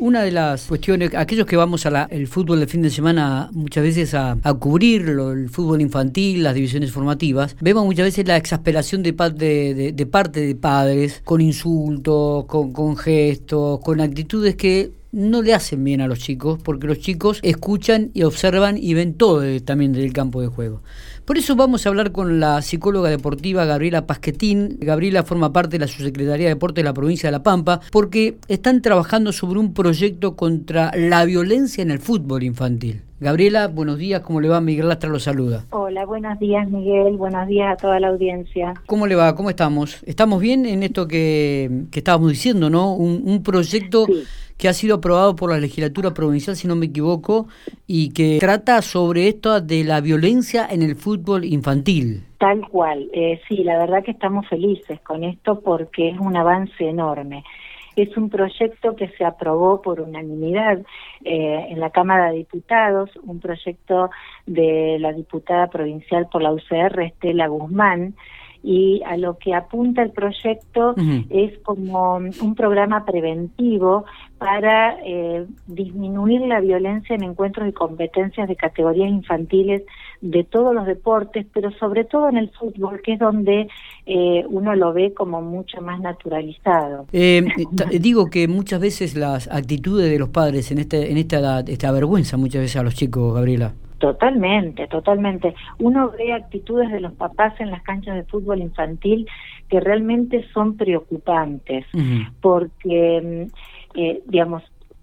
Una de las cuestiones, aquellos que vamos al fútbol de fin de semana muchas veces a, a cubrir el fútbol infantil, las divisiones formativas, vemos muchas veces la exasperación de, de, de, parte de padres con insultos, con, con gestos, con actitudes que no le hacen bien a los chicos, porque los chicos escuchan y observan y ven todo también del campo de juego. Por eso vamos a hablar con la psicóloga deportiva Gabriela Pasquetín. Gabriela forma parte de la Subsecretaría de Deporte de la provincia de La Pampa, porque están trabajando sobre un proyecto contra la violencia en el fútbol infantil. Gabriela, buenos días, ¿cómo le va? Miguel Lastra lo saluda. Hola, buenos días Miguel, buenos días a toda la audiencia. ¿Cómo le va? ¿Cómo estamos? ¿Estamos bien en esto que, estábamos diciendo, no? Un, proyecto que ha sido aprobado por la legislatura provincial, si no me equivoco, y que trata sobre esto de la violencia en el fútbol infantil. Tal cual, eh, sí, la verdad que estamos felices con esto porque es un avance enorme. Es un proyecto que se aprobó por unanimidad eh, en la Cámara de Diputados, un proyecto de la diputada provincial por la UCR, Estela Guzmán, y a lo que apunta el proyecto es como un programa preventivo para eh, disminuir la violencia en encuentros y competencias de categorías infantiles de todos los deportes, pero sobre todo en el fútbol, que es donde eh, uno lo ve como mucho más naturalizado. Eh, digo que muchas veces las actitudes de los padres en, este, en esta edad, esta vergüenza muchas veces a los chicos, Gabriela. Totalmente, totalmente. Uno ve actitudes de los papás en las canchas de fútbol infantil que realmente son preocupantes, porque, mm, eh, digamos,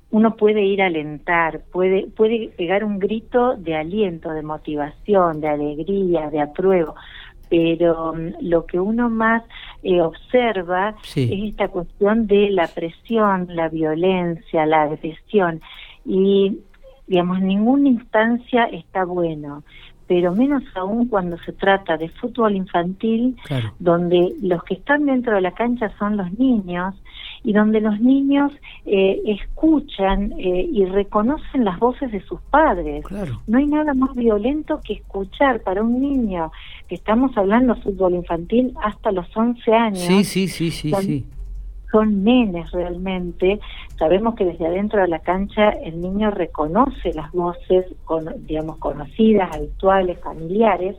uno puede ir a alentar, puede, puede pegar un grito de aliento, de motivación, de alegría, de apruebo, pero mm, lo que uno más eh, observa es esta cuestión de la presión, la violencia, la agresión. Y digamos, en ninguna instancia está bueno, pero menos aún cuando se trata de fútbol infantil, donde los que están dentro de la cancha son los niños y donde los niños eh, escuchan eh, y reconocen las voces de sus padres. No hay nada más violento que escuchar para un niño, que estamos hablando fútbol infantil hasta los 11 años. Sí, sí, sí, sí, sí son nenes realmente. Sabemos que desde adentro de la cancha el niño reconoce las voces, digamos, conocidas, habituales, familiares,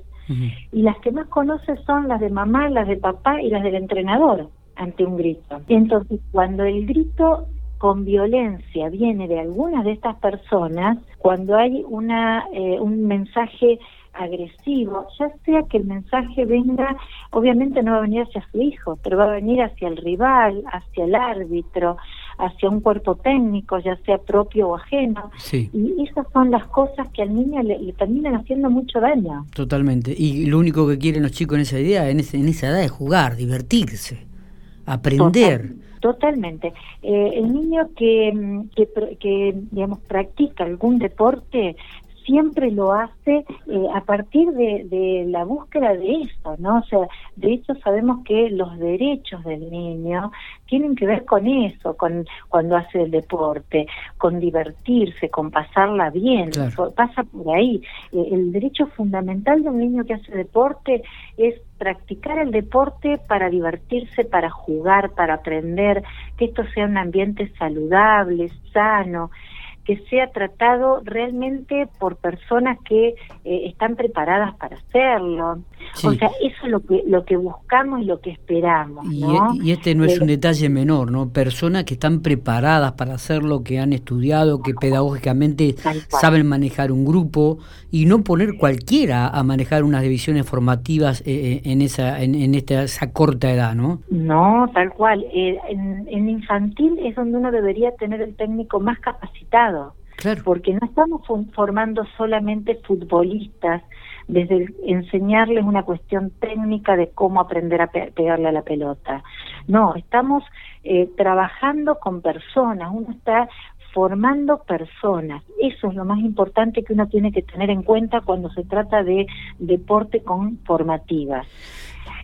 y las que más conoce son las de mamá, las de papá y las del entrenador ante un grito. Entonces, cuando el grito con violencia viene de algunas de estas personas, cuando hay una eh, un mensaje agresivo, ya sea que el mensaje venga, obviamente no va a venir hacia su hijo, pero va a venir hacia el rival, hacia el árbitro, hacia un cuerpo técnico, ya sea propio o ajeno. Y esas son las cosas que al niño le, terminan haciendo mucho daño. Totalmente. Y lo único que quieren los chicos en esa idea, en, en esa edad, es jugar, divertirse, aprender. totalmente. Eh, el niño que, que, que, digamos, practica algún deporte siempre lo hace eh, a partir de, la búsqueda de eso, ¿no? O sea, de hecho sabemos que los derechos del niño tienen que ver con eso, con cuando hace el deporte, con divertirse, con pasarla bien, pasa por ahí. Eh, el derecho fundamental de un niño que hace deporte es practicar el deporte para divertirse, para jugar, para aprender, que esto sea un ambiente saludable, sano que sea tratado realmente por personas que eh, están preparadas para hacerlo. O sea, eso es lo que, lo que buscamos y lo que esperamos. Y, e, este no es un detalle menor, ¿no? Personas que están preparadas para hacerlo, que han estudiado, que pedagógicamente saben manejar un grupo y no poner cualquiera a manejar unas divisiones formativas eh, eh, en esa en, esta, esa corta edad, ¿no? No, tal cual. en, en infantil es donde uno debería tener el técnico más capacitado porque no estamos formando solamente futbolistas, desde enseñarles una cuestión técnica de cómo aprender a pegarle a la pelota. No, estamos eh, trabajando con personas, uno está formando personas. Eso es lo más importante que uno tiene que tener en cuenta cuando se trata de deporte con formativas.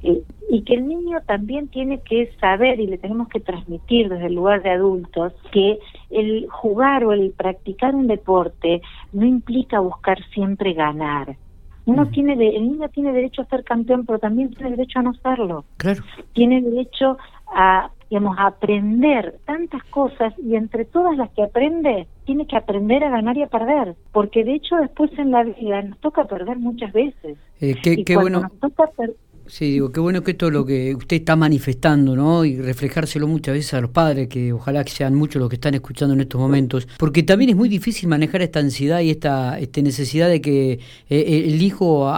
Eh, y que el niño también tiene que saber y le tenemos que transmitir desde el lugar de adultos que el jugar o el practicar un deporte no implica buscar siempre ganar. Uno tiene el niño tiene derecho a ser campeón, pero también tiene derecho a no serlo. Claro. Tiene derecho a digamos, aprender tantas cosas y entre todas las que aprende, tiene que aprender a ganar y a perder, porque de hecho después en la vida nos toca perder muchas veces. Eh, qué, qué bueno. Nos toca Sí, digo, qué bueno que esto es lo que usted está manifestando, ¿no? Y reflejárselo muchas veces a los padres, que ojalá que sean muchos los que están escuchando en estos momentos, porque también es muy difícil manejar esta ansiedad y esta este necesidad de que eh, eh, el hijo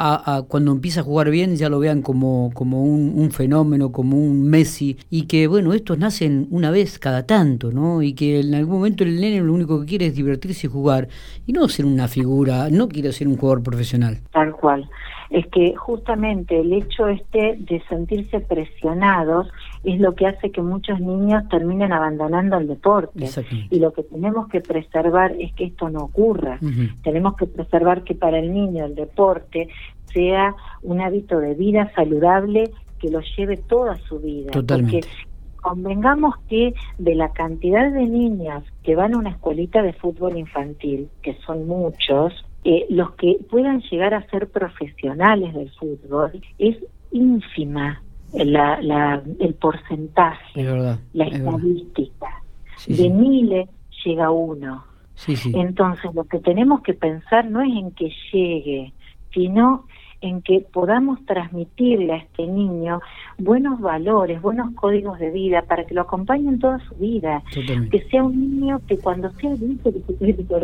cuando empieza a jugar bien ya lo vean como, como un, fenómeno, como un Messi, y que, bueno, estos nacen una vez cada tanto, ¿no? Y que en algún momento el nene lo único que quiere es divertirse y jugar, y no ser una figura, no quiere ser un jugador profesional. Tal cual es que justamente el hecho este de sentirse presionados es lo que hace que muchos niños terminen abandonando el deporte. Y lo que tenemos que preservar es que esto no ocurra. Tenemos que preservar que para el niño el deporte sea un hábito de vida saludable que lo lleve toda su vida. Totalmente. Porque convengamos que de la cantidad de niñas que van a una escuelita de fútbol infantil, que son muchos, eh, los que puedan llegar a ser profesionales del fútbol es ínfima la, el porcentaje, la estadística. de miles llega uno. Entonces lo que tenemos que pensar no es en que llegue, sino en que podamos transmitirle a este niño buenos valores, buenos códigos de vida para que lo acompañen toda su vida. Que sea un niño que cuando sea adulto,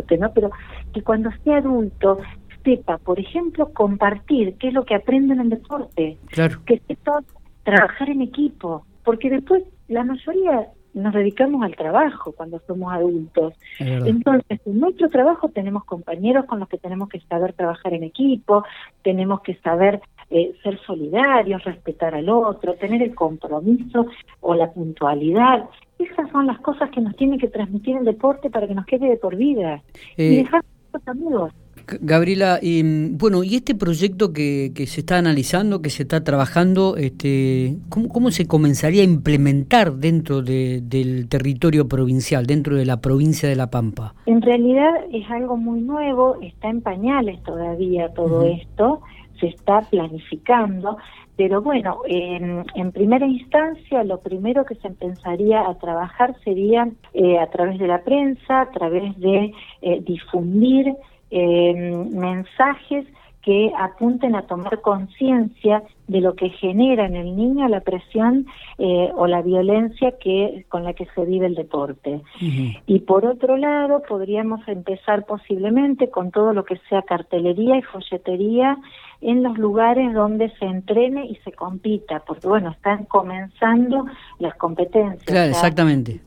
que ¿no? Pero que cuando sea adulto sepa, por ejemplo, compartir qué es lo que aprende en el deporte. Claro. Que sepa trabajar en equipo. Porque después la mayoría nos dedicamos al trabajo cuando somos adultos. Entonces, en nuestro trabajo tenemos compañeros con los que tenemos que saber trabajar en equipo, tenemos que saber eh, ser solidarios, respetar al otro, tener el compromiso o la puntualidad. Esas son las cosas que nos tiene que transmitir el deporte para que nos quede de por vida. y eh, dejar a los amigos. Gabriela, y, bueno, y este proyecto que, que, se está analizando, que se está trabajando, este, ¿cómo, cómo se comenzaría a implementar dentro del territorio provincial, dentro de la provincia de La Pampa? En realidad es algo muy nuevo, está en pañales todavía todo esto, se está planificando, pero bueno, en, en, primera instancia lo primero que se empezaría a trabajar sería eh, a través de la prensa, a través de eh, difundir eh, mensajes que apunten a tomar conciencia de lo que genera en el niño la presión eh, o la violencia que con la que se vive el deporte. Y por otro lado, podríamos empezar posiblemente con todo lo que sea cartelería y folletería en los lugares donde se entrene y se compita, porque bueno, están comenzando las competencias. Claro, exactamente.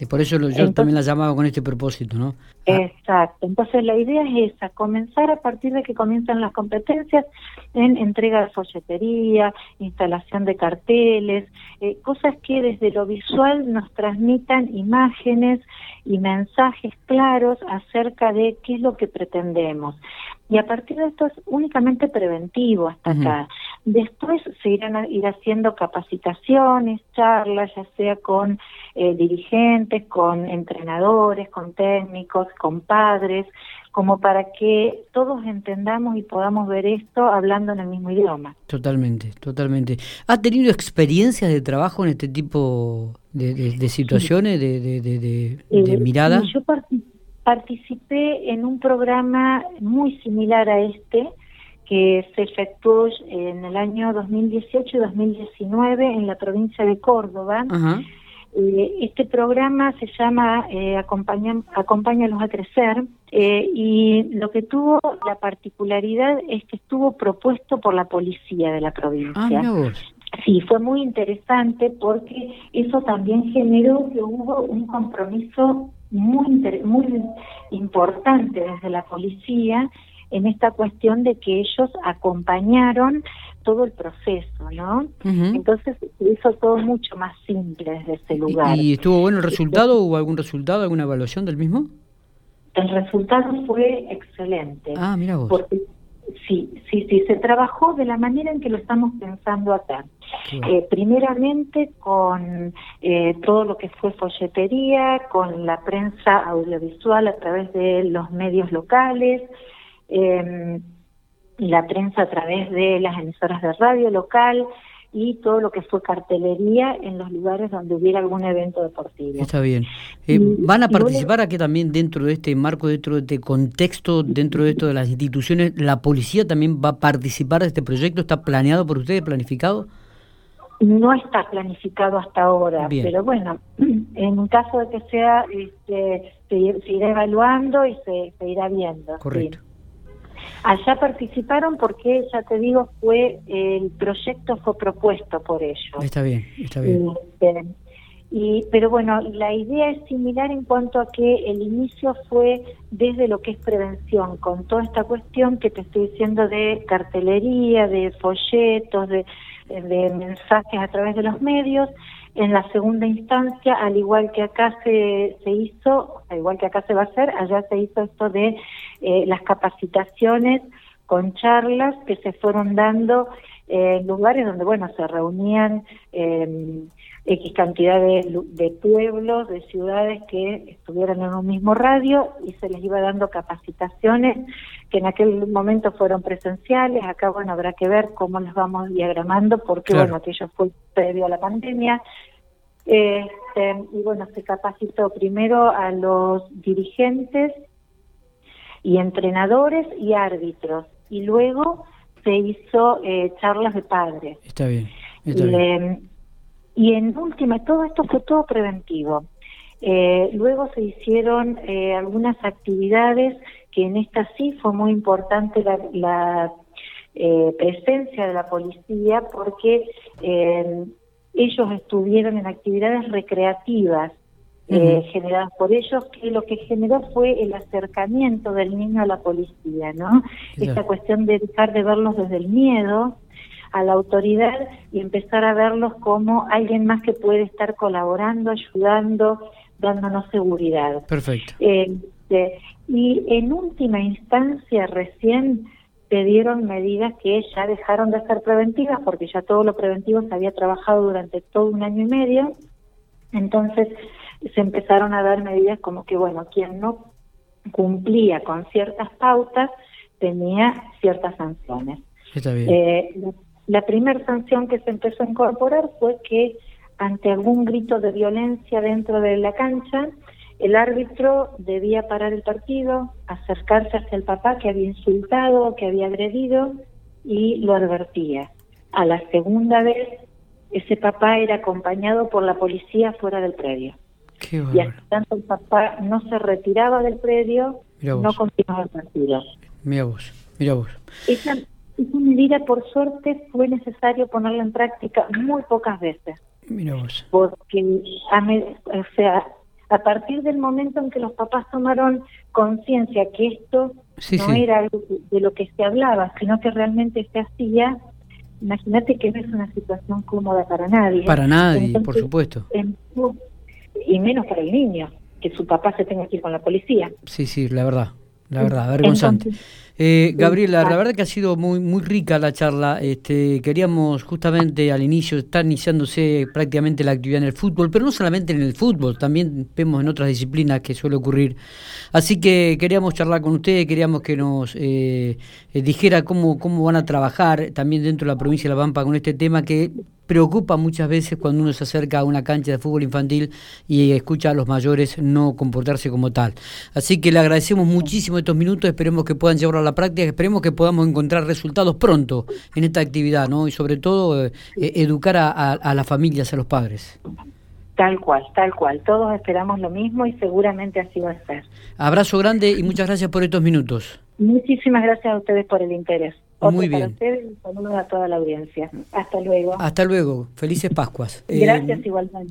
Y por eso yo también la llamaba con este propósito, ¿no? Ah. Exacto. Entonces la idea es esa, comenzar a partir de que comienzan las competencias en entrega de folletería, instalación de carteles, eh, cosas que desde lo visual nos transmitan imágenes y mensajes claros acerca de qué es lo que pretendemos. Y a partir de esto es únicamente preventivo hasta acá. Después se irán a ir haciendo capacitaciones, charlas, ya sea con eh, dirigentes, con entrenadores, con técnicos, con padres, como para que todos entendamos y podamos ver esto hablando en el mismo idioma. Totalmente, totalmente. ¿Ha tenido experiencias de trabajo en este tipo de, situaciones, de, de, de, eh, mirada? Yo participé en un programa muy similar a este, que se efectuó en el año 2018 y 2019 en la provincia de Córdoba. Este programa se llama eh, Acompaña, Acompáñalos a Crecer eh, y lo que tuvo la particularidad es que estuvo propuesto por la policía de la provincia. Ah, sí, fue muy interesante porque eso también generó que hubo un compromiso muy, muy importante desde la policía en esta cuestión de que ellos acompañaron todo el proceso, ¿no? Entonces se hizo todo mucho más simple desde ese lugar. ¿Y estuvo bueno el resultado? ¿Hubo algún resultado, alguna evaluación del mismo? El resultado fue excelente. Ah, mira vos. Porque sí, sí, sí, se trabajó de la manera en que lo estamos pensando acá. Eh, primeramente con eh, todo lo que fue folletería, con la prensa audiovisual a través de los medios locales, eh, la prensa a través de las emisoras de radio local, y todo lo que fue cartelería en los lugares donde hubiera algún evento deportivo. Está bien. Eh, ¿Van a participar aquí también dentro de este marco, dentro de este contexto, dentro de esto de las instituciones? ¿La policía también va a participar de este proyecto? ¿Está planeado por ustedes, planificado? No está planificado hasta ahora, pero bueno, en caso de que sea, este, se, irá evaluando y se, irá viendo. Correcto. Allá participaron porque, ya te digo, fue el proyecto fue propuesto por ellos. Está bien, está bien. Este, y, pero bueno, la idea es similar en cuanto a que el inicio fue desde lo que es prevención, con toda esta cuestión que te estoy diciendo de cartelería, de folletos, de, de mensajes a través de los medios. En la segunda instancia, al igual que acá se, se hizo, al igual que acá se va a hacer, allá se hizo esto de eh, las capacitaciones con charlas que se fueron dando en lugares donde, bueno, se reunían eh, X cantidad de, pueblos, de ciudades que estuvieran en un mismo radio y se les iba dando capacitaciones que en aquel momento fueron presenciales. Acá, bueno, habrá que ver cómo las vamos diagramando porque, bueno, aquello fue previo a la pandemia. Este, y bueno, se capacitó primero a los dirigentes y entrenadores y árbitros y luego se hizo eh, charlas de padres. Está bien. Está bien. Y en última, todo esto fue todo preventivo. Eh, luego se hicieron eh, algunas actividades que en esta sí fue muy importante la, eh, presencia de la policía porque ellos estuvieron en actividades recreativas generadas por ellos, que lo que generó fue el acercamiento del niño a la policía, ¿no? Esa cuestión de dejar de verlos desde el miedo, a la autoridad y empezar a verlos como alguien más que puede estar colaborando, ayudando, dándonos seguridad. Perfecto. Este, y en última instancia recién se dieron medidas que ya dejaron de ser preventivas porque ya todo lo preventivo se había trabajado durante todo un año y medio. Entonces se empezaron a dar medidas como que, bueno, quien no cumplía con ciertas pautas tenía ciertas sanciones. Está bien. Eh, la primera sanción que se empezó a incorporar fue que ante algún grito de violencia dentro de la cancha, el árbitro debía parar el partido, acercarse hacia el papá que había insultado, que había agredido y lo advertía. A la segunda vez, ese papá era acompañado por la policía fuera del predio. y hasta tanto el papá no se retiraba del predio, no continuaba el partido. Mira vos, mira vos. Esa medida, por suerte, fue necesario ponerla en práctica muy pocas veces. Mira vos. Porque, a o sea, a partir del momento en que los papás tomaron conciencia que esto no era algo de lo que se hablaba, sino que realmente se hacía, imagínate que no es una situación cómoda para nadie. Para nadie, por supuesto. y menos para el niño, que su papá se tenga que ir con la policía. Sí, sí, la verdad la verdad, vergonzante. Eh, Gabriela, la verdad que ha sido muy muy rica la charla. Este, queríamos justamente al inicio, estar iniciándose prácticamente la actividad en el fútbol, pero no solamente en el fútbol, también vemos en otras disciplinas que suele ocurrir. Así que queríamos charlar con ustedes, queríamos que nos eh, eh, dijera cómo, cómo van a trabajar también dentro de la provincia de La Pampa con este tema que preocupa muchas veces cuando uno se acerca a una cancha de fútbol infantil y escucha a los mayores no comportarse como tal. Así que le agradecemos muchísimo estos minutos, esperemos que puedan llevarlo a la práctica, esperemos que podamos encontrar resultados pronto en esta actividad, ¿no? Y sobre todo eh, eh, educar a, a las familias, a los padres. Tal cual, tal cual. Todos esperamos lo mismo y seguramente así va a ser. Abrazo grande y muchas gracias por estos minutos. Muchísimas gracias a ustedes por el interés. Muy bien. saludos a toda la audiencia. Hasta luego. Hasta luego. Felices Pascuas. Gracias eh, igualmente.